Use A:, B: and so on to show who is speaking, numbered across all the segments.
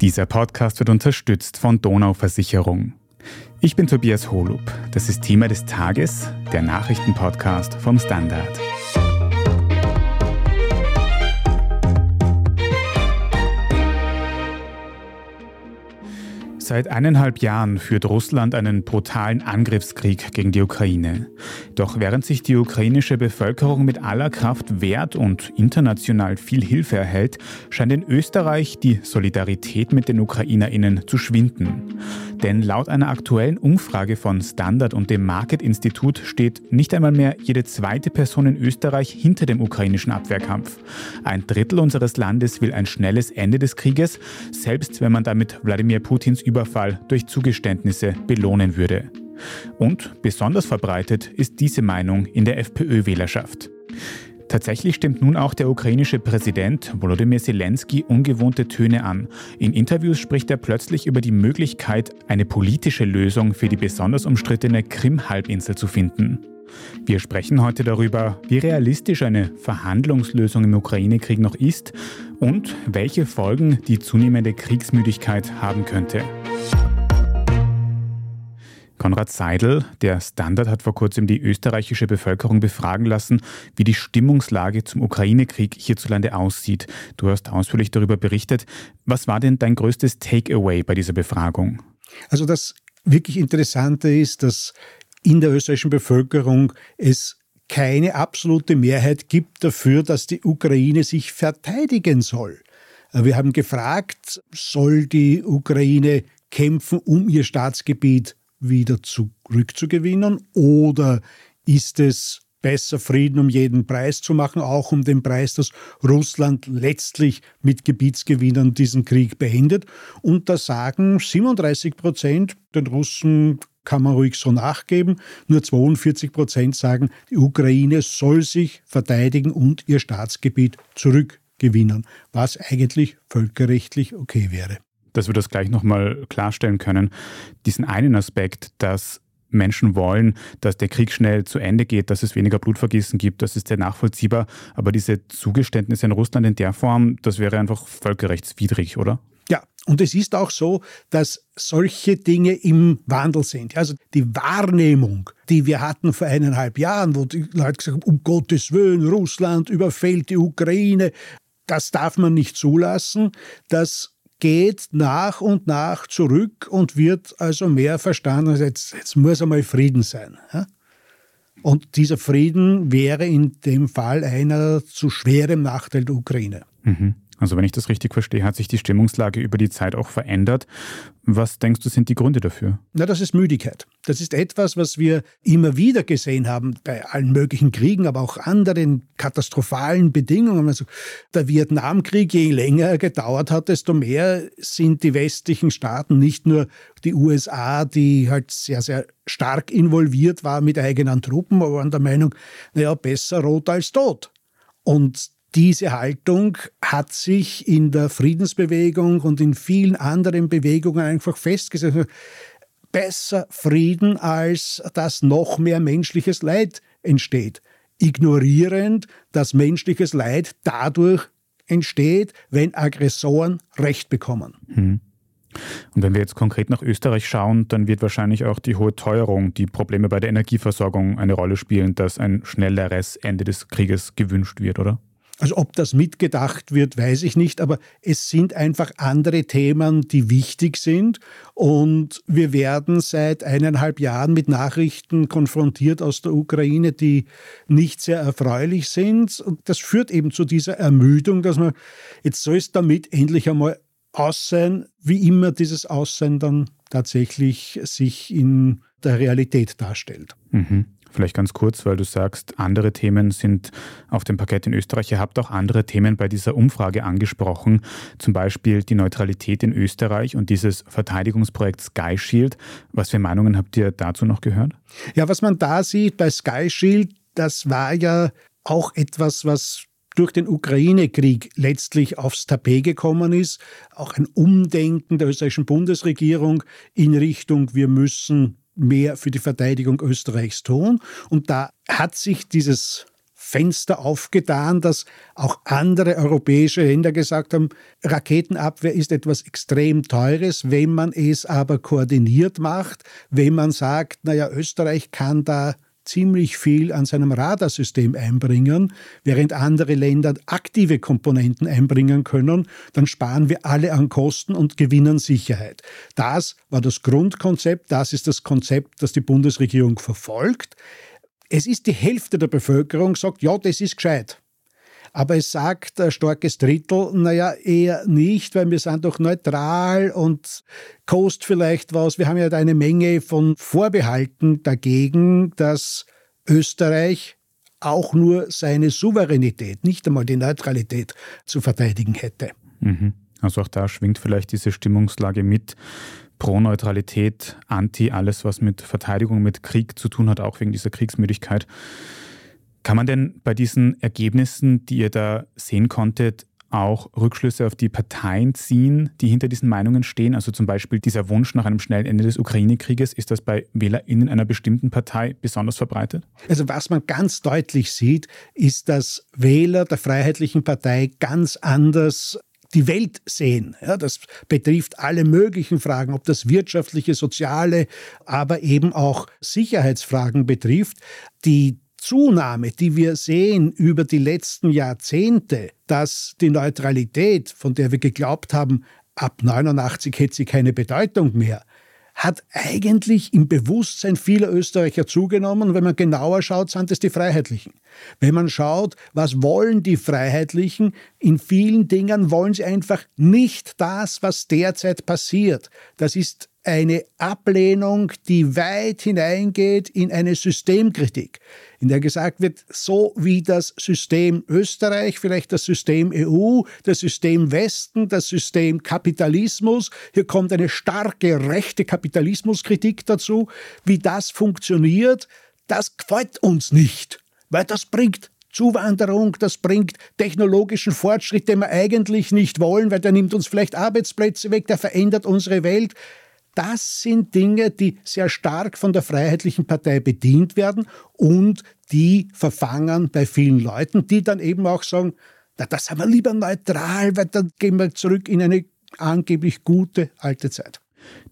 A: Dieser Podcast wird unterstützt von Donau Versicherung. Ich bin Tobias Holub. Das ist Thema des Tages, der Nachrichtenpodcast vom Standard. Seit eineinhalb Jahren führt Russland einen brutalen Angriffskrieg gegen die Ukraine. Doch während sich die ukrainische Bevölkerung mit aller Kraft wehrt und international viel Hilfe erhält, scheint in Österreich die Solidarität mit den Ukrainerinnen zu schwinden. Denn laut einer aktuellen Umfrage von Standard und dem Market Institut steht nicht einmal mehr jede zweite Person in Österreich hinter dem ukrainischen Abwehrkampf. Ein Drittel unseres Landes will ein schnelles Ende des Krieges, selbst wenn man damit Wladimir Putins Über Überfall durch Zugeständnisse belohnen würde. Und besonders verbreitet ist diese Meinung in der FPÖ-Wählerschaft. Tatsächlich stimmt nun auch der ukrainische Präsident Volodymyr Zelensky ungewohnte Töne an. In Interviews spricht er plötzlich über die Möglichkeit, eine politische Lösung für die besonders umstrittene Krim-Halbinsel zu finden. Wir sprechen heute darüber, wie realistisch eine Verhandlungslösung im Ukraine-Krieg noch ist und welche Folgen die zunehmende Kriegsmüdigkeit haben könnte. Konrad Seidel, der Standard hat vor kurzem die österreichische Bevölkerung befragen lassen, wie die Stimmungslage zum Ukraine-Krieg hierzulande aussieht. Du hast ausführlich darüber berichtet. Was war denn dein größtes Takeaway bei dieser Befragung?
B: Also das wirklich Interessante ist, dass in der österreichischen Bevölkerung es keine absolute Mehrheit gibt dafür, dass die Ukraine sich verteidigen soll. Wir haben gefragt, soll die Ukraine kämpfen, um ihr Staatsgebiet wieder zurückzugewinnen? Oder ist es besser, Frieden um jeden Preis zu machen, auch um den Preis, dass Russland letztlich mit Gebietsgewinnern diesen Krieg beendet? Und da sagen 37 Prozent, den Russen kann man ruhig so nachgeben. Nur 42 Prozent sagen, die Ukraine soll sich verteidigen und ihr Staatsgebiet zurückgewinnen, was eigentlich völkerrechtlich okay wäre
A: dass wir das gleich nochmal klarstellen können, diesen einen Aspekt, dass Menschen wollen, dass der Krieg schnell zu Ende geht, dass es weniger Blutvergießen gibt, das ist sehr nachvollziehbar. Aber diese Zugeständnisse in Russland in der Form, das wäre einfach völkerrechtswidrig, oder?
B: Und es ist auch so, dass solche Dinge im Wandel sind. Also die Wahrnehmung, die wir hatten vor eineinhalb Jahren, wo die Leute gesagt haben, um Gottes Willen, Russland überfällt die Ukraine, das darf man nicht zulassen. Das geht nach und nach zurück und wird also mehr verstanden, also jetzt, jetzt muss einmal Frieden sein. Und dieser Frieden wäre in dem Fall einer zu schwerem Nachteil der Ukraine.
A: Mhm. Also wenn ich das richtig verstehe, hat sich die Stimmungslage über die Zeit auch verändert. Was denkst du, sind die Gründe dafür?
B: Na, das ist Müdigkeit. Das ist etwas, was wir immer wieder gesehen haben bei allen möglichen Kriegen, aber auch anderen katastrophalen Bedingungen. Also der Vietnamkrieg, je länger er gedauert hat, desto mehr sind die westlichen Staaten, nicht nur die USA, die halt sehr, sehr stark involviert war mit eigenen Truppen, aber waren der Meinung, naja, besser rot als tot. Und diese Haltung hat sich in der Friedensbewegung und in vielen anderen Bewegungen einfach festgesetzt. Besser Frieden, als dass noch mehr menschliches Leid entsteht. Ignorierend, dass menschliches Leid dadurch entsteht, wenn Aggressoren Recht bekommen. Hm.
A: Und wenn wir jetzt konkret nach Österreich schauen, dann wird wahrscheinlich auch die hohe Teuerung, die Probleme bei der Energieversorgung eine Rolle spielen, dass ein schnelleres Ende des Krieges gewünscht wird, oder?
B: Also ob das mitgedacht wird, weiß ich nicht, aber es sind einfach andere Themen, die wichtig sind. Und wir werden seit eineinhalb Jahren mit Nachrichten konfrontiert aus der Ukraine, die nicht sehr erfreulich sind. Und das führt eben zu dieser Ermüdung, dass man, jetzt soll es damit endlich einmal aus sein, wie immer dieses Aussehen dann tatsächlich sich in der Realität darstellt.
A: Mhm. Vielleicht ganz kurz, weil du sagst, andere Themen sind auf dem Parkett in Österreich. Ihr habt auch andere Themen bei dieser Umfrage angesprochen, zum Beispiel die Neutralität in Österreich und dieses Verteidigungsprojekt Sky Shield. Was für Meinungen habt ihr dazu noch gehört?
B: Ja, was man da sieht bei Sky Shield, das war ja auch etwas, was durch den Ukraine-Krieg letztlich aufs Tapet gekommen ist. Auch ein Umdenken der österreichischen Bundesregierung in Richtung, wir müssen mehr für die Verteidigung Österreichs tun. Und da hat sich dieses Fenster aufgetan, dass auch andere europäische Länder gesagt haben, Raketenabwehr ist etwas extrem Teures, wenn man es aber koordiniert macht, wenn man sagt, naja, Österreich kann da ziemlich viel an seinem Radarsystem einbringen, während andere Länder aktive Komponenten einbringen können, dann sparen wir alle an Kosten und gewinnen Sicherheit. Das war das Grundkonzept, das ist das Konzept, das die Bundesregierung verfolgt. Es ist die Hälfte der Bevölkerung, sagt, ja, das ist gescheit. Aber es sagt ein starkes Drittel, naja, eher nicht, weil wir sind doch neutral und kost vielleicht was. Wir haben ja eine Menge von Vorbehalten dagegen, dass Österreich auch nur seine Souveränität, nicht einmal die Neutralität zu verteidigen hätte.
A: Mhm. Also auch da schwingt vielleicht diese Stimmungslage mit. Pro-Neutralität, Anti, alles, was mit Verteidigung, mit Krieg zu tun hat, auch wegen dieser Kriegsmüdigkeit. Kann man denn bei diesen Ergebnissen, die ihr da sehen konntet, auch Rückschlüsse auf die Parteien ziehen, die hinter diesen Meinungen stehen? Also zum Beispiel dieser Wunsch nach einem schnellen Ende des Ukraine-Krieges, ist das bei WählerInnen einer bestimmten Partei besonders verbreitet?
B: Also was man ganz deutlich sieht, ist, dass Wähler der Freiheitlichen Partei ganz anders die Welt sehen. Ja, das betrifft alle möglichen Fragen, ob das wirtschaftliche, soziale, aber eben auch Sicherheitsfragen betrifft. Die Zunahme, die wir sehen über die letzten Jahrzehnte, dass die Neutralität, von der wir geglaubt haben, ab 89 hätte sie keine Bedeutung mehr, hat eigentlich im Bewusstsein vieler Österreicher zugenommen. Wenn man genauer schaut, sind es die Freiheitlichen. Wenn man schaut, was wollen die Freiheitlichen, in vielen Dingen wollen sie einfach nicht das, was derzeit passiert. Das ist eine Ablehnung, die weit hineingeht in eine Systemkritik, in der gesagt wird, so wie das System Österreich, vielleicht das System EU, das System Westen, das System Kapitalismus, hier kommt eine starke rechte Kapitalismuskritik dazu, wie das funktioniert, das gefällt uns nicht, weil das bringt Zuwanderung, das bringt technologischen Fortschritt, den wir eigentlich nicht wollen, weil der nimmt uns vielleicht Arbeitsplätze weg, der verändert unsere Welt. Das sind Dinge, die sehr stark von der Freiheitlichen Partei bedient werden und die verfangen bei vielen Leuten, die dann eben auch sagen, na, das haben wir lieber neutral, weil dann gehen wir zurück in eine angeblich gute alte Zeit.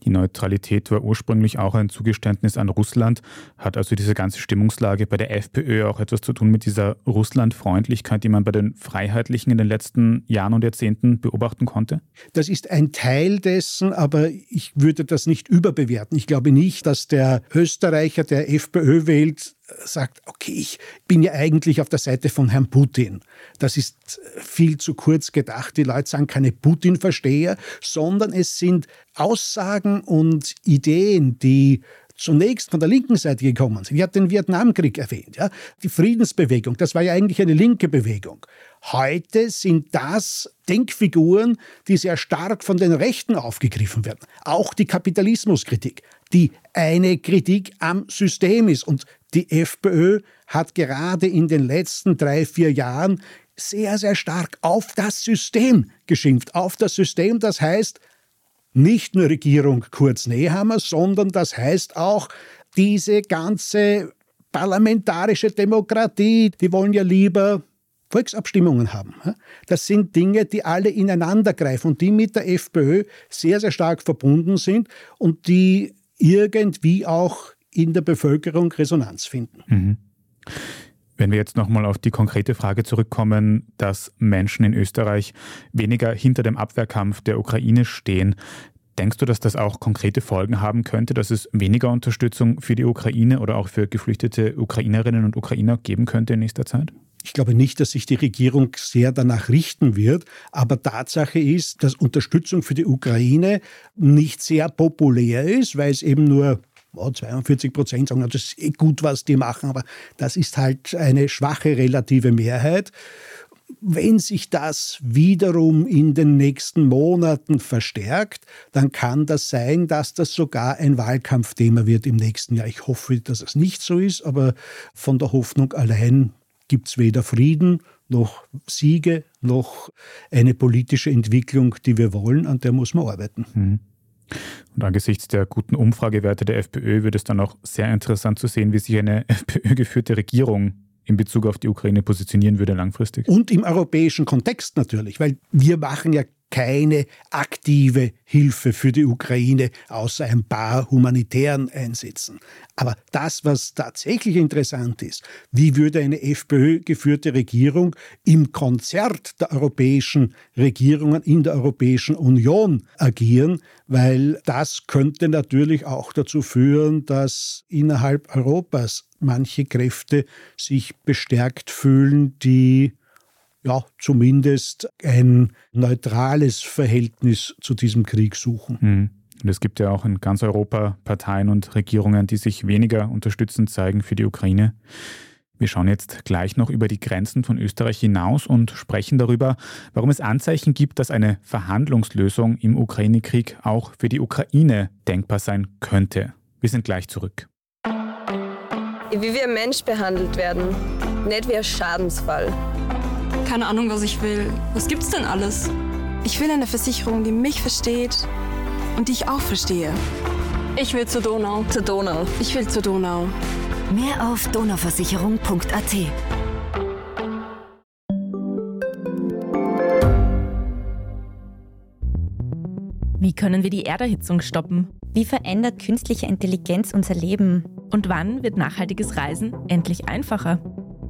A: Die Neutralität war ursprünglich auch ein Zugeständnis an Russland. Hat also diese ganze Stimmungslage bei der FPÖ auch etwas zu tun mit dieser Russlandfreundlichkeit, die man bei den Freiheitlichen in den letzten Jahren und Jahrzehnten beobachten konnte?
B: Das ist ein Teil dessen, aber ich würde das nicht überbewerten. Ich glaube nicht, dass der Österreicher, der FPÖ wählt, sagt, okay, ich bin ja eigentlich auf der Seite von Herrn Putin. Das ist viel zu kurz gedacht. Die Leute sagen keine Putin-Versteher, sondern es sind Aussagen und Ideen, die zunächst von der linken Seite gekommen sind. Ich habe den Vietnamkrieg erwähnt. Ja? Die Friedensbewegung, das war ja eigentlich eine linke Bewegung. Heute sind das Denkfiguren, die sehr stark von den Rechten aufgegriffen werden. Auch die Kapitalismuskritik, die eine Kritik am System ist. Und die FPÖ hat gerade in den letzten drei, vier Jahren sehr, sehr stark auf das System geschimpft. Auf das System, das heißt nicht nur Regierung Kurz Nehammer, sondern das heißt auch diese ganze parlamentarische Demokratie, die wollen ja lieber Volksabstimmungen haben. Das sind Dinge, die alle ineinander greifen und die mit der FPÖ sehr, sehr stark verbunden sind und die irgendwie auch in der Bevölkerung Resonanz finden. Mhm.
A: Wenn wir jetzt nochmal auf die konkrete Frage zurückkommen, dass Menschen in Österreich weniger hinter dem Abwehrkampf der Ukraine stehen, denkst du, dass das auch konkrete Folgen haben könnte, dass es weniger Unterstützung für die Ukraine oder auch für geflüchtete Ukrainerinnen und Ukrainer geben könnte in nächster Zeit?
B: Ich glaube nicht, dass sich die Regierung sehr danach richten wird, aber Tatsache ist, dass Unterstützung für die Ukraine nicht sehr populär ist, weil es eben nur 42 Prozent sagen, das ist eh gut, was die machen, aber das ist halt eine schwache relative Mehrheit. Wenn sich das wiederum in den nächsten Monaten verstärkt, dann kann das sein, dass das sogar ein Wahlkampfthema wird im nächsten Jahr. Ich hoffe, dass es nicht so ist, aber von der Hoffnung allein gibt es weder Frieden noch Siege noch eine politische Entwicklung, die wir wollen, an der muss man arbeiten. Mhm.
A: Und angesichts der guten Umfragewerte der FPÖ wird es dann auch sehr interessant zu sehen, wie sich eine FPÖ-geführte Regierung in Bezug auf die Ukraine positionieren würde langfristig.
B: Und im europäischen Kontext natürlich, weil wir machen ja keine aktive Hilfe für die Ukraine außer ein paar humanitären Einsätzen. Aber das, was tatsächlich interessant ist, wie würde eine FPÖ-geführte Regierung im Konzert der europäischen Regierungen in der Europäischen Union agieren, weil das könnte natürlich auch dazu führen, dass innerhalb Europas manche Kräfte sich bestärkt fühlen, die ja, zumindest ein neutrales Verhältnis zu diesem Krieg suchen.
A: Mhm. Und es gibt ja auch in ganz Europa Parteien und Regierungen, die sich weniger unterstützend zeigen für die Ukraine. Wir schauen jetzt gleich noch über die Grenzen von Österreich hinaus und sprechen darüber, warum es Anzeichen gibt, dass eine Verhandlungslösung im Ukraine-Krieg auch für die Ukraine denkbar sein könnte. Wir sind gleich zurück.
C: Wie wir Mensch behandelt werden, nicht wie ein Schadensfall
D: keine Ahnung, was ich will. Was gibt's denn alles?
E: Ich will eine Versicherung, die mich versteht und die ich auch verstehe.
D: Ich will zur Donau.
C: Zur Donau.
E: Ich will zur Donau.
F: Mehr auf donauversicherung.at.
G: Wie können wir die Erderhitzung stoppen?
H: Wie verändert künstliche Intelligenz unser Leben?
G: Und wann wird nachhaltiges Reisen endlich einfacher?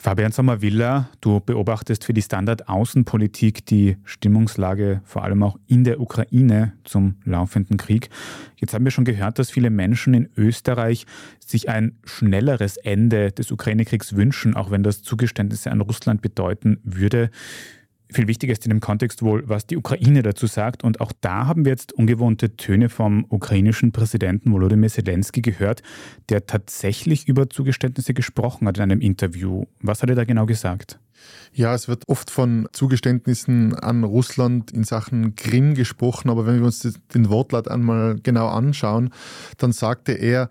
A: Fabian Sommer-Willer, du beobachtest für die Standard Außenpolitik die Stimmungslage vor allem auch in der Ukraine zum laufenden Krieg. Jetzt haben wir schon gehört, dass viele Menschen in Österreich sich ein schnelleres Ende des Ukraine-Kriegs wünschen, auch wenn das Zugeständnisse an Russland bedeuten würde. Viel wichtiger ist in dem Kontext wohl, was die Ukraine dazu sagt. Und auch da haben wir jetzt ungewohnte Töne vom ukrainischen Präsidenten Volodymyr Zelensky gehört, der tatsächlich über Zugeständnisse gesprochen hat in einem Interview. Was hat er da genau gesagt?
I: Ja, es wird oft von Zugeständnissen an Russland in Sachen Krim gesprochen, aber wenn wir uns den Wortlaut einmal genau anschauen, dann sagte er,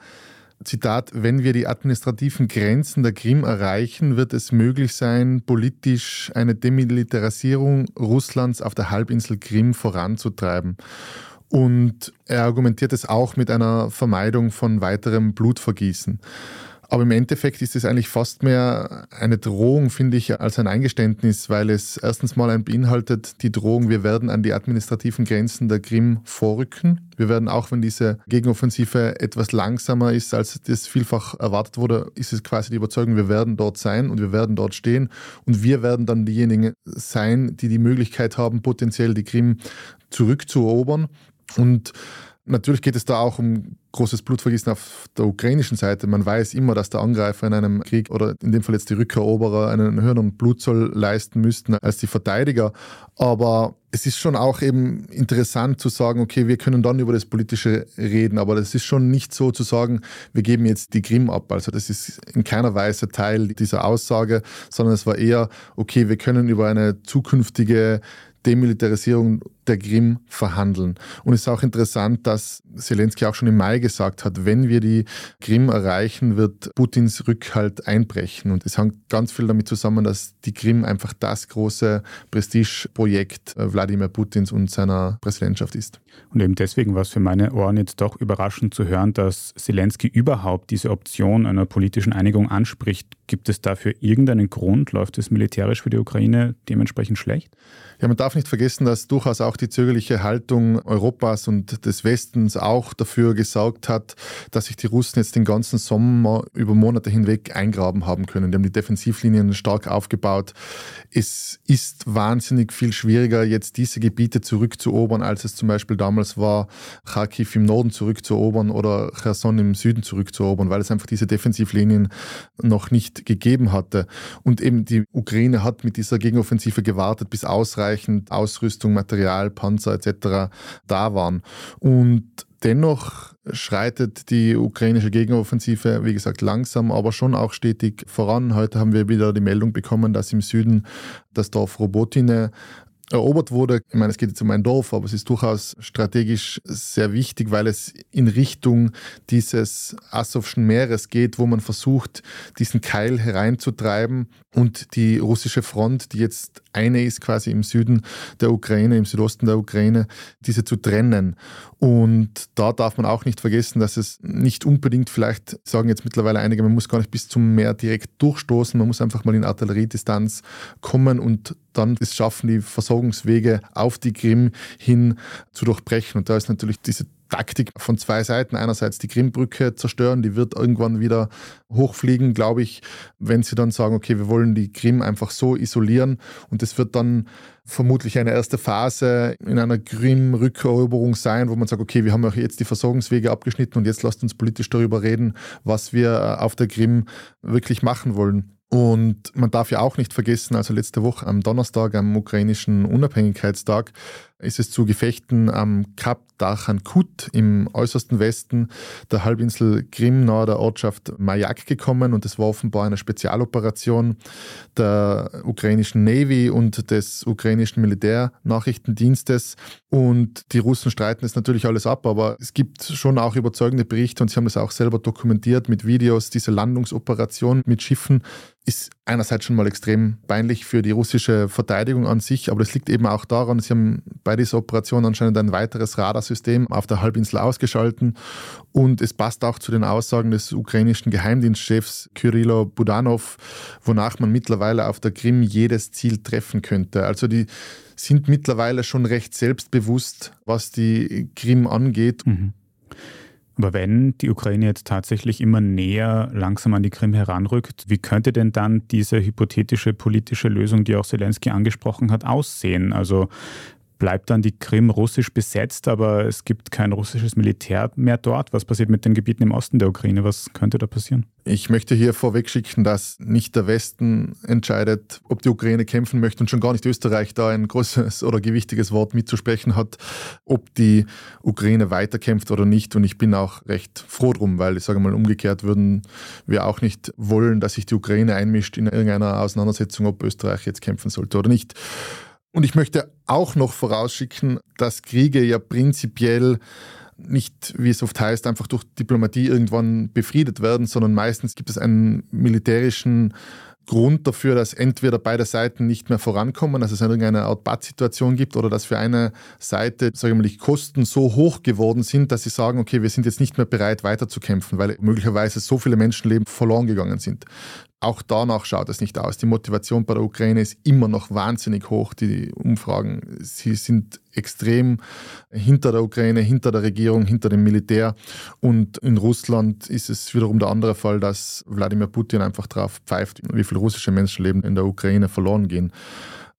I: Zitat, wenn wir die administrativen Grenzen der Krim erreichen, wird es möglich sein, politisch eine Demilitarisierung Russlands auf der Halbinsel Krim voranzutreiben. Und er argumentiert es auch mit einer Vermeidung von weiterem Blutvergießen. Aber im Endeffekt ist es eigentlich fast mehr eine Drohung, finde ich, als ein Eingeständnis, weil es erstens mal ein beinhaltet die Drohung, wir werden an die administrativen Grenzen der Krim vorrücken. Wir werden auch, wenn diese Gegenoffensive etwas langsamer ist, als das vielfach erwartet wurde, ist es quasi die Überzeugung, wir werden dort sein und wir werden dort stehen und wir werden dann diejenigen sein, die die Möglichkeit haben, potenziell die Krim zurückzuerobern. Und Natürlich geht es da auch um großes Blutvergießen auf der ukrainischen Seite. Man weiß immer, dass der Angreifer in einem Krieg oder in dem Fall jetzt die Rückeroberer einen höheren Blutzoll leisten müssten als die Verteidiger. Aber es ist schon auch eben interessant zu sagen, okay, wir können dann über das Politische reden, aber das ist schon nicht so zu sagen, wir geben jetzt die Krim ab. Also das ist in keiner Weise Teil dieser Aussage, sondern es war eher, okay, wir können über eine zukünftige Demilitarisierung der Krim verhandeln. Und es ist auch interessant, dass Zelensky auch schon im Mai gesagt hat, wenn wir die Krim erreichen, wird Putins Rückhalt einbrechen. Und es hängt ganz viel damit zusammen, dass die Krim einfach das große Prestigeprojekt äh, Wladimir Putins und seiner Präsidentschaft ist.
A: Und eben deswegen war es für meine Ohren jetzt doch überraschend zu hören, dass Zelensky überhaupt diese Option einer politischen Einigung anspricht. Gibt es dafür irgendeinen Grund? Läuft es militärisch für die Ukraine dementsprechend schlecht?
I: Ja, man darf nicht vergessen, dass durchaus auch die zögerliche Haltung Europas und des Westens auch dafür gesorgt hat, dass sich die Russen jetzt den ganzen Sommer über Monate hinweg eingraben haben können. Die haben die Defensivlinien stark aufgebaut. Es ist wahnsinnig viel schwieriger, jetzt diese Gebiete zurückzuerobern, als es zum Beispiel damals war, Kharkiv im Norden zurückzuerobern oder Cherson im Süden zurückzuerobern, weil es einfach diese Defensivlinien noch nicht gegeben hatte. Und eben die Ukraine hat mit dieser Gegenoffensive gewartet, bis ausreichend Ausrüstung, Material Leopardpanzer etc. da waren. Und dennoch schreitet die ukrainische Gegenoffensive, wie gesagt, langsam, aber schon auch stetig voran. Heute haben wir wieder die Meldung bekommen, dass im Süden das Dorf Robotine erobert wurde. Ich meine, es geht jetzt um ein Dorf, aber es ist durchaus strategisch sehr wichtig, weil es in Richtung dieses Asowschen Meeres geht, wo man versucht, diesen Keil hereinzutreiben und die russische Front, die jetzt eine ist quasi im Süden der Ukraine, im Südosten der Ukraine, diese zu trennen. Und da darf man auch nicht vergessen, dass es nicht unbedingt, vielleicht sagen jetzt mittlerweile einige, man muss gar nicht bis zum Meer direkt durchstoßen, man muss einfach mal in Artilleriedistanz kommen und dann es schaffen, die Versorgungswege auf die Krim hin zu durchbrechen. Und da ist natürlich diese Taktik von zwei Seiten. Einerseits die Krimbrücke zerstören, die wird irgendwann wieder hochfliegen, glaube ich, wenn sie dann sagen, okay, wir wollen die Krim einfach so isolieren und es wird dann vermutlich eine erste Phase in einer Krim-Rückeroberung sein, wo man sagt, okay, wir haben auch jetzt die Versorgungswege abgeschnitten und jetzt lasst uns politisch darüber reden, was wir auf der Krim wirklich machen wollen. Und man darf ja auch nicht vergessen, also letzte Woche am Donnerstag, am ukrainischen Unabhängigkeitstag, ist es zu Gefechten am Kap Dachankut im äußersten Westen der Halbinsel Krim nahe der Ortschaft Majak gekommen. Und es war offenbar eine Spezialoperation der ukrainischen Navy und des ukrainischen Militärnachrichtendienstes. Und die Russen streiten es natürlich alles ab, aber es gibt schon auch überzeugende Berichte und sie haben das auch selber dokumentiert mit Videos, diese Landungsoperation mit Schiffen ist einerseits schon mal extrem peinlich für die russische Verteidigung an sich, aber das liegt eben auch daran, sie haben bei dieser Operation anscheinend ein weiteres Radarsystem auf der Halbinsel ausgeschalten und es passt auch zu den Aussagen des ukrainischen Geheimdienstchefs Kyrillo Budanov, wonach man mittlerweile auf der Krim jedes Ziel treffen könnte. Also die sind mittlerweile schon recht selbstbewusst, was die Krim angeht.
A: Mhm. Aber wenn die Ukraine jetzt tatsächlich immer näher langsam an die Krim heranrückt, wie könnte denn dann diese hypothetische politische Lösung, die auch Zelensky angesprochen hat, aussehen? Also bleibt dann die Krim russisch besetzt, aber es gibt kein russisches Militär mehr dort. Was passiert mit den Gebieten im Osten der Ukraine? Was könnte da passieren?
I: Ich möchte hier vorweg schicken, dass nicht der Westen entscheidet, ob die Ukraine kämpfen möchte und schon gar nicht Österreich da ein großes oder gewichtiges Wort mitzusprechen hat, ob die Ukraine weiterkämpft oder nicht. Und ich bin auch recht froh drum, weil ich sage mal, umgekehrt würden wir auch nicht wollen, dass sich die Ukraine einmischt in irgendeiner Auseinandersetzung, ob Österreich jetzt kämpfen sollte oder nicht. Und ich möchte auch noch vorausschicken, dass Kriege ja prinzipiell nicht, wie es oft heißt, einfach durch Diplomatie irgendwann befriedet werden, sondern meistens gibt es einen militärischen Grund dafür, dass entweder beide Seiten nicht mehr vorankommen, dass es irgendeine Art Bad-Situation gibt oder dass für eine Seite, sage ich mal, die Kosten so hoch geworden sind, dass sie sagen, okay, wir sind jetzt nicht mehr bereit weiterzukämpfen, weil möglicherweise so viele Menschenleben verloren gegangen sind. Auch danach schaut es nicht aus. Die Motivation bei der Ukraine ist immer noch wahnsinnig hoch. Die Umfragen, sie sind extrem hinter der Ukraine, hinter der Regierung, hinter dem Militär. Und in Russland ist es wiederum der andere Fall, dass Wladimir Putin einfach drauf pfeift, wie viele russische Menschenleben in der Ukraine verloren gehen.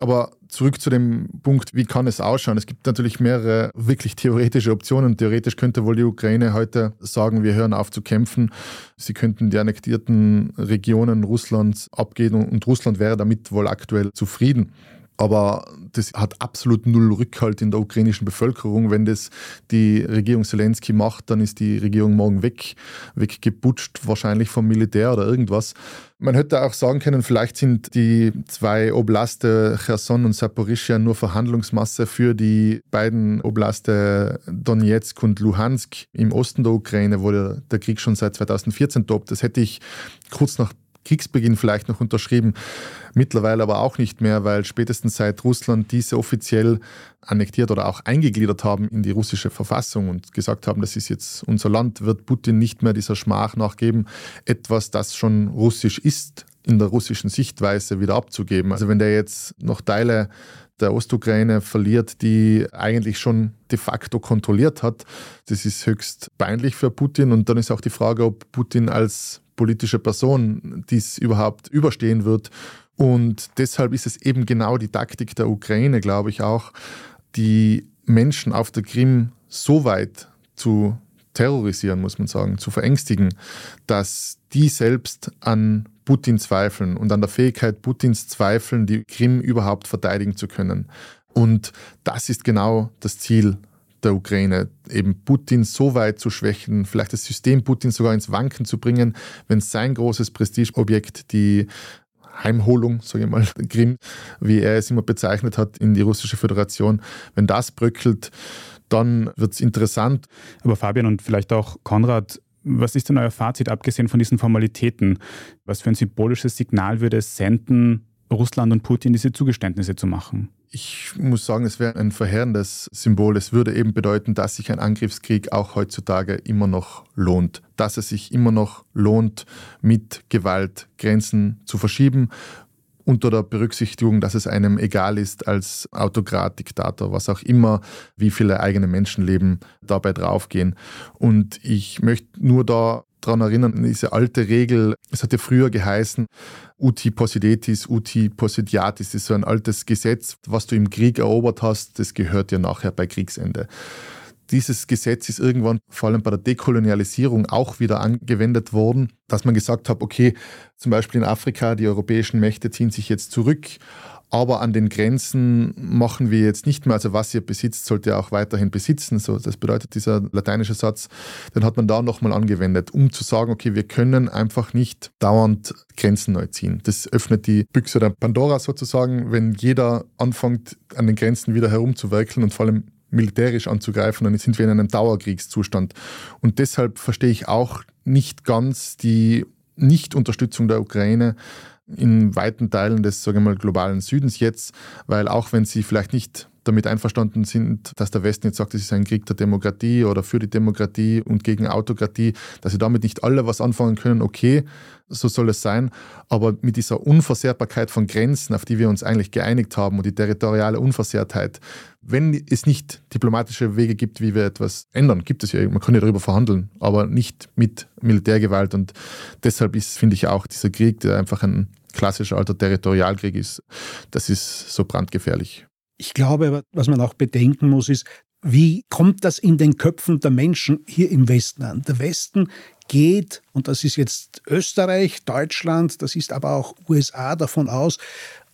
I: Aber zurück zu dem Punkt, wie kann es ausschauen? Es gibt natürlich mehrere wirklich theoretische Optionen. Theoretisch könnte wohl die Ukraine heute sagen, wir hören auf zu kämpfen. Sie könnten die annektierten Regionen Russlands abgeben und Russland wäre damit wohl aktuell zufrieden. Aber das hat absolut null Rückhalt in der ukrainischen Bevölkerung. Wenn das die Regierung Zelensky macht, dann ist die Regierung morgen weg, weggeputscht, wahrscheinlich vom Militär oder irgendwas. Man hätte auch sagen können, vielleicht sind die zwei Oblaste Cherson und Saporischia nur Verhandlungsmasse für die beiden Oblaste Donetsk und Luhansk im Osten der Ukraine, wo der, Krieg schon seit 2014 tobt. Das hätte ich kurz nach Kriegsbeginn vielleicht noch unterschrieben, mittlerweile aber auch nicht mehr, weil spätestens seit Russland diese offiziell annektiert oder auch eingegliedert haben in die russische Verfassung und gesagt haben, das ist jetzt unser Land, wird Putin nicht mehr dieser Schmach nachgeben, etwas, das schon russisch ist, in der russischen Sichtweise wieder abzugeben. Also wenn der jetzt noch Teile der Ostukraine verliert, die eigentlich schon de facto kontrolliert hat. Das ist höchst peinlich für Putin. Und dann ist auch die Frage, ob Putin als politische Person dies überhaupt überstehen wird. Und deshalb ist es eben genau die Taktik der Ukraine, glaube ich auch, die Menschen auf der Krim so weit zu terrorisieren, muss man sagen, zu verängstigen, dass die selbst an Putin zweifeln und an der Fähigkeit Putins zweifeln, die Krim überhaupt verteidigen zu können. Und das ist genau das Ziel der Ukraine, eben Putin so weit zu schwächen, vielleicht das System Putin sogar ins Wanken zu bringen, wenn sein großes Prestigeobjekt, die Heimholung, sage ich mal, Krim, wie er es immer bezeichnet hat, in die russische Föderation, wenn das bröckelt, dann wird es interessant.
A: Aber Fabian und vielleicht auch Konrad, was ist denn euer Fazit, abgesehen von diesen Formalitäten? Was für ein symbolisches Signal würde es senden, Russland und Putin diese Zugeständnisse zu machen?
I: Ich muss sagen, es wäre ein verheerendes Symbol. Es würde eben bedeuten, dass sich ein Angriffskrieg auch heutzutage immer noch lohnt. Dass es sich immer noch lohnt, mit Gewalt Grenzen zu verschieben, unter der Berücksichtigung, dass es einem egal ist als Autokrat, Diktator, was auch immer, wie viele eigene Menschenleben dabei draufgehen. Und ich möchte nur da daran erinnern, diese alte Regel, es hat ja früher geheißen, uti possidetis, uti possidiatis, ist so ein altes Gesetz, was du im Krieg erobert hast, das gehört ja nachher bei Kriegsende. Dieses Gesetz ist irgendwann vor allem bei der Dekolonialisierung auch wieder angewendet worden, dass man gesagt hat, okay, zum Beispiel in Afrika, die europäischen Mächte ziehen sich jetzt zurück, aber an den Grenzen machen wir jetzt nicht mehr, also was ihr besitzt, sollt ihr auch weiterhin besitzen. So, das bedeutet dieser lateinische Satz, den hat man da nochmal angewendet, um zu sagen, okay, wir können einfach nicht dauernd Grenzen neu ziehen. Das öffnet die Büchse der Pandora sozusagen, wenn jeder anfängt, an den Grenzen wieder herumzuwerkeln und vor allem militärisch anzugreifen, dann sind wir in einem Dauerkriegszustand. Und deshalb verstehe ich auch nicht ganz die Nicht-Unterstützung der Ukraine in weiten Teilen des sagen wir mal, globalen Südens jetzt, weil auch wenn sie vielleicht nicht damit einverstanden sind, dass der Westen jetzt sagt, es ist ein Krieg der Demokratie oder für die Demokratie und gegen Autokratie, dass sie damit nicht alle was anfangen können, okay, so soll es sein. Aber mit dieser Unversehrbarkeit von Grenzen, auf die wir uns eigentlich geeinigt haben und die territoriale Unversehrtheit, wenn es nicht diplomatische Wege gibt, wie wir etwas ändern, gibt es ja, man kann ja darüber verhandeln, aber nicht mit Militärgewalt. Und deshalb ist, finde ich, auch dieser Krieg, der einfach ein klassischer alter Territorialkrieg ist, das ist so brandgefährlich.
B: Ich glaube, was man auch bedenken muss, ist, wie kommt das in den Köpfen der Menschen hier im Westen an? Der Westen geht, und das ist jetzt Österreich, Deutschland, das ist aber auch USA davon aus,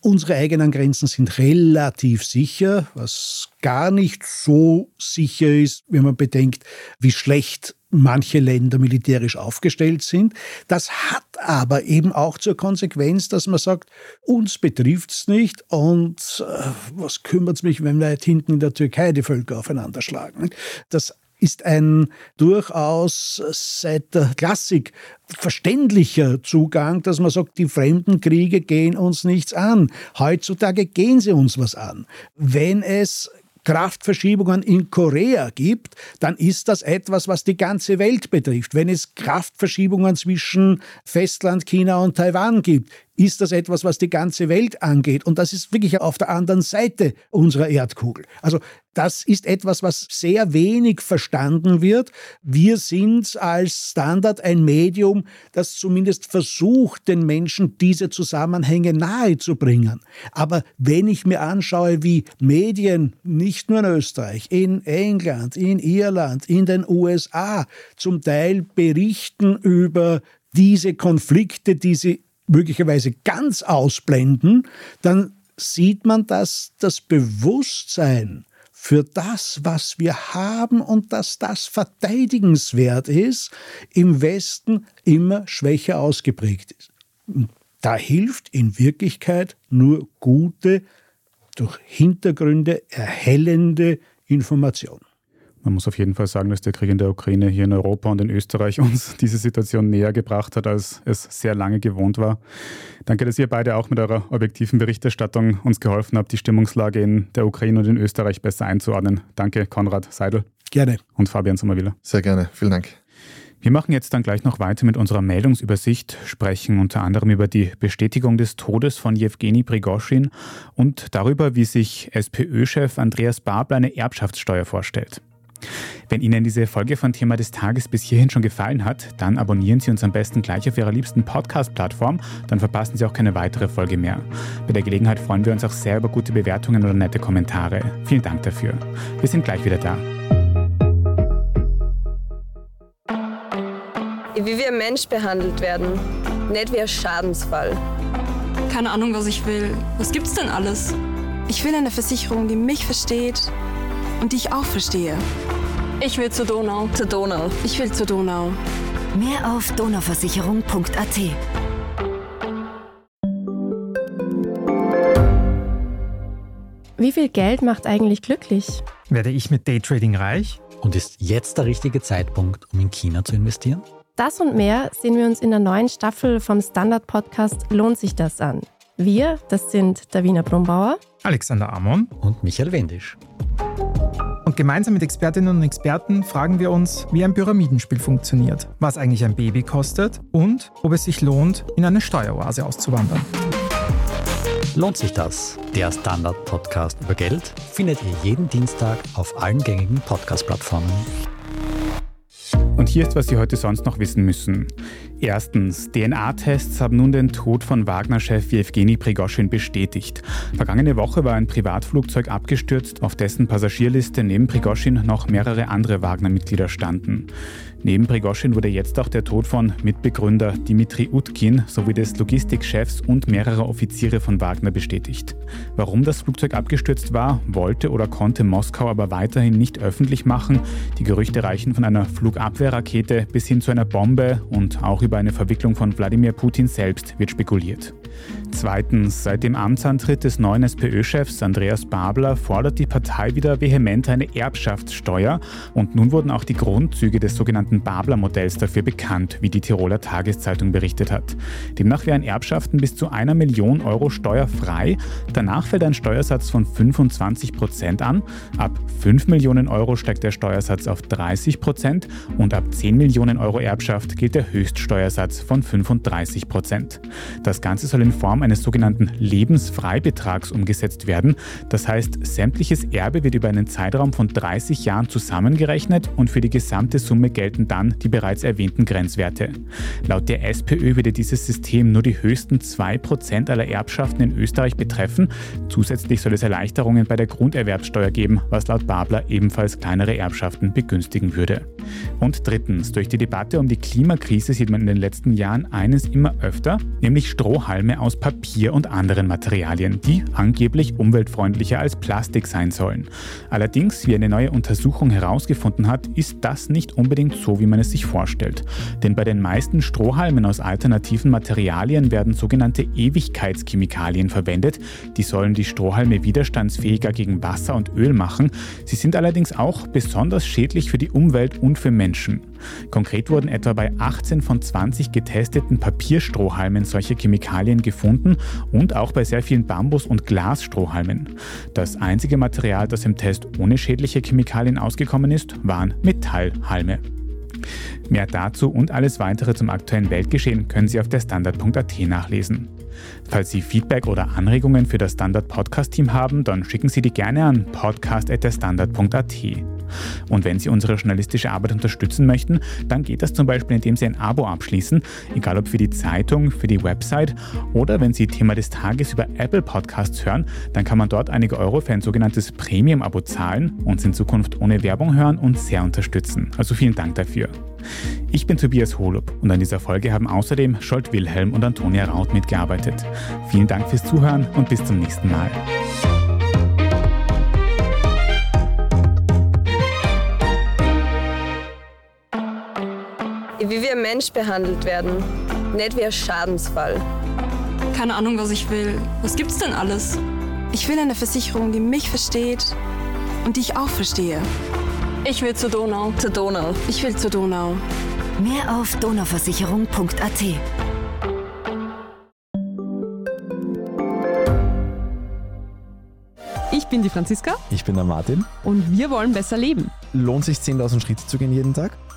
B: unsere eigenen Grenzen sind relativ sicher, was gar nicht so sicher ist, wenn man bedenkt, wie schlecht manche Länder militärisch aufgestellt sind. Das hat aber eben auch zur Konsequenz, dass man sagt, uns betrifft es nicht und äh, was kümmert es mich, wenn wir hinten in der Türkei die Völker aufeinander schlagen. Das ist ein durchaus seit der Klassik verständlicher Zugang, dass man sagt, die fremden Kriege gehen uns nichts an. Heutzutage gehen sie uns was an. Wenn es Kraftverschiebungen in Korea gibt, dann ist das etwas, was die ganze Welt betrifft. Wenn es Kraftverschiebungen zwischen Festland China und Taiwan gibt, ist das etwas, was die ganze Welt angeht. Und das ist wirklich auf der anderen Seite unserer Erdkugel. Also das ist etwas, was sehr wenig verstanden wird. Wir sind als Standard ein Medium, das zumindest versucht, den Menschen diese Zusammenhänge nahezubringen. Aber wenn ich mir anschaue, wie Medien nicht nur in Österreich, in England, in Irland, in den USA zum Teil berichten über diese Konflikte, die sie möglicherweise ganz ausblenden, dann sieht man, dass das Bewusstsein für das, was wir haben und dass das verteidigenswert ist, im Westen immer schwächer ausgeprägt ist. Da hilft in Wirklichkeit nur gute, durch Hintergründe erhellende Information.
A: Man muss auf jeden Fall sagen, dass der Krieg in der Ukraine hier in Europa und in Österreich uns diese Situation näher gebracht hat, als es sehr lange gewohnt war. Danke, dass ihr beide auch mit eurer objektiven Berichterstattung uns geholfen habt, die Stimmungslage in der Ukraine und in Österreich besser einzuordnen. Danke, Konrad Seidel.
B: Gerne.
A: Und Fabian Sommerwiller.
I: Sehr gerne. Vielen Dank.
A: Wir machen jetzt dann gleich noch weiter mit unserer Meldungsübersicht, sprechen unter anderem über die Bestätigung des Todes von Jewgeni Prigoschin und darüber, wie sich SPÖ-Chef Andreas Babler eine Erbschaftssteuer vorstellt. Wenn Ihnen diese Folge von Thema des Tages bis hierhin schon gefallen hat, dann abonnieren Sie uns am besten gleich auf Ihrer liebsten Podcast-Plattform, dann verpassen Sie auch keine weitere Folge mehr. Bei der Gelegenheit freuen wir uns auch sehr über gute Bewertungen oder nette Kommentare. Vielen Dank dafür. Wir sind gleich wieder da.
C: Wie wir Mensch behandelt werden, nicht wie ein Schadensfall.
D: Keine Ahnung, was ich will. Was gibt's denn alles?
E: Ich will eine Versicherung, die mich versteht und die ich auch verstehe.
D: Ich will zur Donau.
C: Zur Donau.
E: Ich will zur Donau.
F: Mehr auf donauversicherung.at.
J: Wie viel Geld macht eigentlich glücklich?
K: Werde ich mit Daytrading reich?
L: Und ist jetzt der richtige Zeitpunkt, um in China zu investieren?
J: Das und mehr sehen wir uns in der neuen Staffel vom Standard-Podcast Lohnt sich das an? Wir, das sind Davina Brumbauer,
K: Alexander Amon
L: und Michael Wendisch.
K: Und gemeinsam mit Expertinnen und Experten fragen wir uns, wie ein Pyramidenspiel funktioniert, was eigentlich ein Baby kostet und ob es sich lohnt, in eine Steueroase auszuwandern.
L: Lohnt sich das? Der Standard-Podcast über Geld findet ihr jeden Dienstag auf allen gängigen Podcast-Plattformen.
A: Und hier ist, was Sie heute sonst noch wissen müssen. Erstens, DNA-Tests haben nun den Tod von Wagner-Chef Jewgeni Prigoschin bestätigt. Vergangene Woche war ein Privatflugzeug abgestürzt, auf dessen Passagierliste neben Prigoschin noch mehrere andere Wagner-Mitglieder standen. Neben Prigoschin wurde jetzt auch der Tod von Mitbegründer Dimitri Utkin sowie des Logistikchefs und mehrerer Offiziere von Wagner bestätigt. Warum das Flugzeug abgestürzt war, wollte oder konnte Moskau aber weiterhin nicht öffentlich machen. Die Gerüchte reichen von einer Flugabwehrrakete bis hin zu einer Bombe und auch über eine Verwicklung von Wladimir Putin selbst wird spekuliert. Zweitens, seit dem Amtsantritt des neuen SPÖ-Chefs Andreas Babler fordert die Partei wieder vehement eine Erbschaftssteuer und nun wurden auch die Grundzüge des sogenannten Babler-Modells dafür bekannt, wie die Tiroler Tageszeitung berichtet hat. Demnach wären Erbschaften bis zu einer Million Euro steuerfrei. Danach fällt ein Steuersatz von 25 Prozent an. Ab 5 Millionen Euro steigt der Steuersatz auf 30 Prozent und ab 10 Millionen Euro Erbschaft gilt der Höchststeuersatz von 35 Prozent. Das Ganze soll in Form eines sogenannten Lebensfreibetrags umgesetzt werden. Das heißt, sämtliches Erbe wird über einen Zeitraum von 30 Jahren zusammengerechnet und für die gesamte Summe gelten dann die bereits erwähnten Grenzwerte. Laut der SPÖ würde dieses System nur die höchsten 2% aller Erbschaften in Österreich betreffen. Zusätzlich soll es Erleichterungen bei der Grunderwerbsteuer geben, was laut Babler ebenfalls kleinere Erbschaften begünstigen würde. Und drittens, durch die Debatte um die Klimakrise sieht man in den letzten Jahren eines immer öfter, nämlich Strohhalme aus Papier und anderen Materialien, die angeblich umweltfreundlicher als Plastik sein sollen. Allerdings, wie eine neue Untersuchung herausgefunden hat, ist das nicht unbedingt so, wie man es sich vorstellt. Denn bei den meisten Strohhalmen aus alternativen Materialien werden sogenannte Ewigkeitschemikalien verwendet. Die sollen die Strohhalme widerstandsfähiger gegen Wasser und Öl machen. Sie sind allerdings auch besonders schädlich für die Umwelt und für Menschen. Konkret wurden etwa bei 18 von 20 getesteten Papierstrohhalmen solche Chemikalien gefunden und auch bei sehr vielen Bambus- und Glasstrohhalmen. Das einzige Material, das im Test ohne schädliche Chemikalien ausgekommen ist, waren Metallhalme. Mehr dazu und alles weitere zum aktuellen Weltgeschehen können Sie auf der Standard.at nachlesen. Falls Sie Feedback oder Anregungen für das Standard Podcast Team haben, dann schicken Sie die gerne an podcast.derstandard.at. Und wenn Sie unsere journalistische Arbeit unterstützen möchten, dann geht das zum Beispiel, indem Sie ein Abo abschließen, egal ob für die Zeitung, für die Website oder wenn Sie Thema des Tages über Apple Podcasts hören, dann kann man dort einige Euro für ein sogenanntes Premium-Abo zahlen, uns in Zukunft ohne Werbung hören und sehr unterstützen. Also vielen Dank dafür. Ich bin Tobias Holub und an dieser Folge haben außerdem Scholt Wilhelm und Antonia Raut mitgearbeitet. Vielen Dank fürs Zuhören und bis zum nächsten Mal.
C: Wie wir Mensch behandelt werden, nicht wie ein Schadensfall.
D: Keine Ahnung, was ich will. Was gibt's denn alles?
E: Ich will eine Versicherung, die mich versteht und die ich auch verstehe.
D: Ich will zur Donau.
C: Zur Donau.
E: Ich will zur Donau.
F: Mehr auf donauversicherung.at.
M: Ich bin die Franziska.
N: Ich bin der Martin.
M: Und wir wollen besser leben.
N: Lohnt sich 10.000 Schritte zu gehen jeden Tag?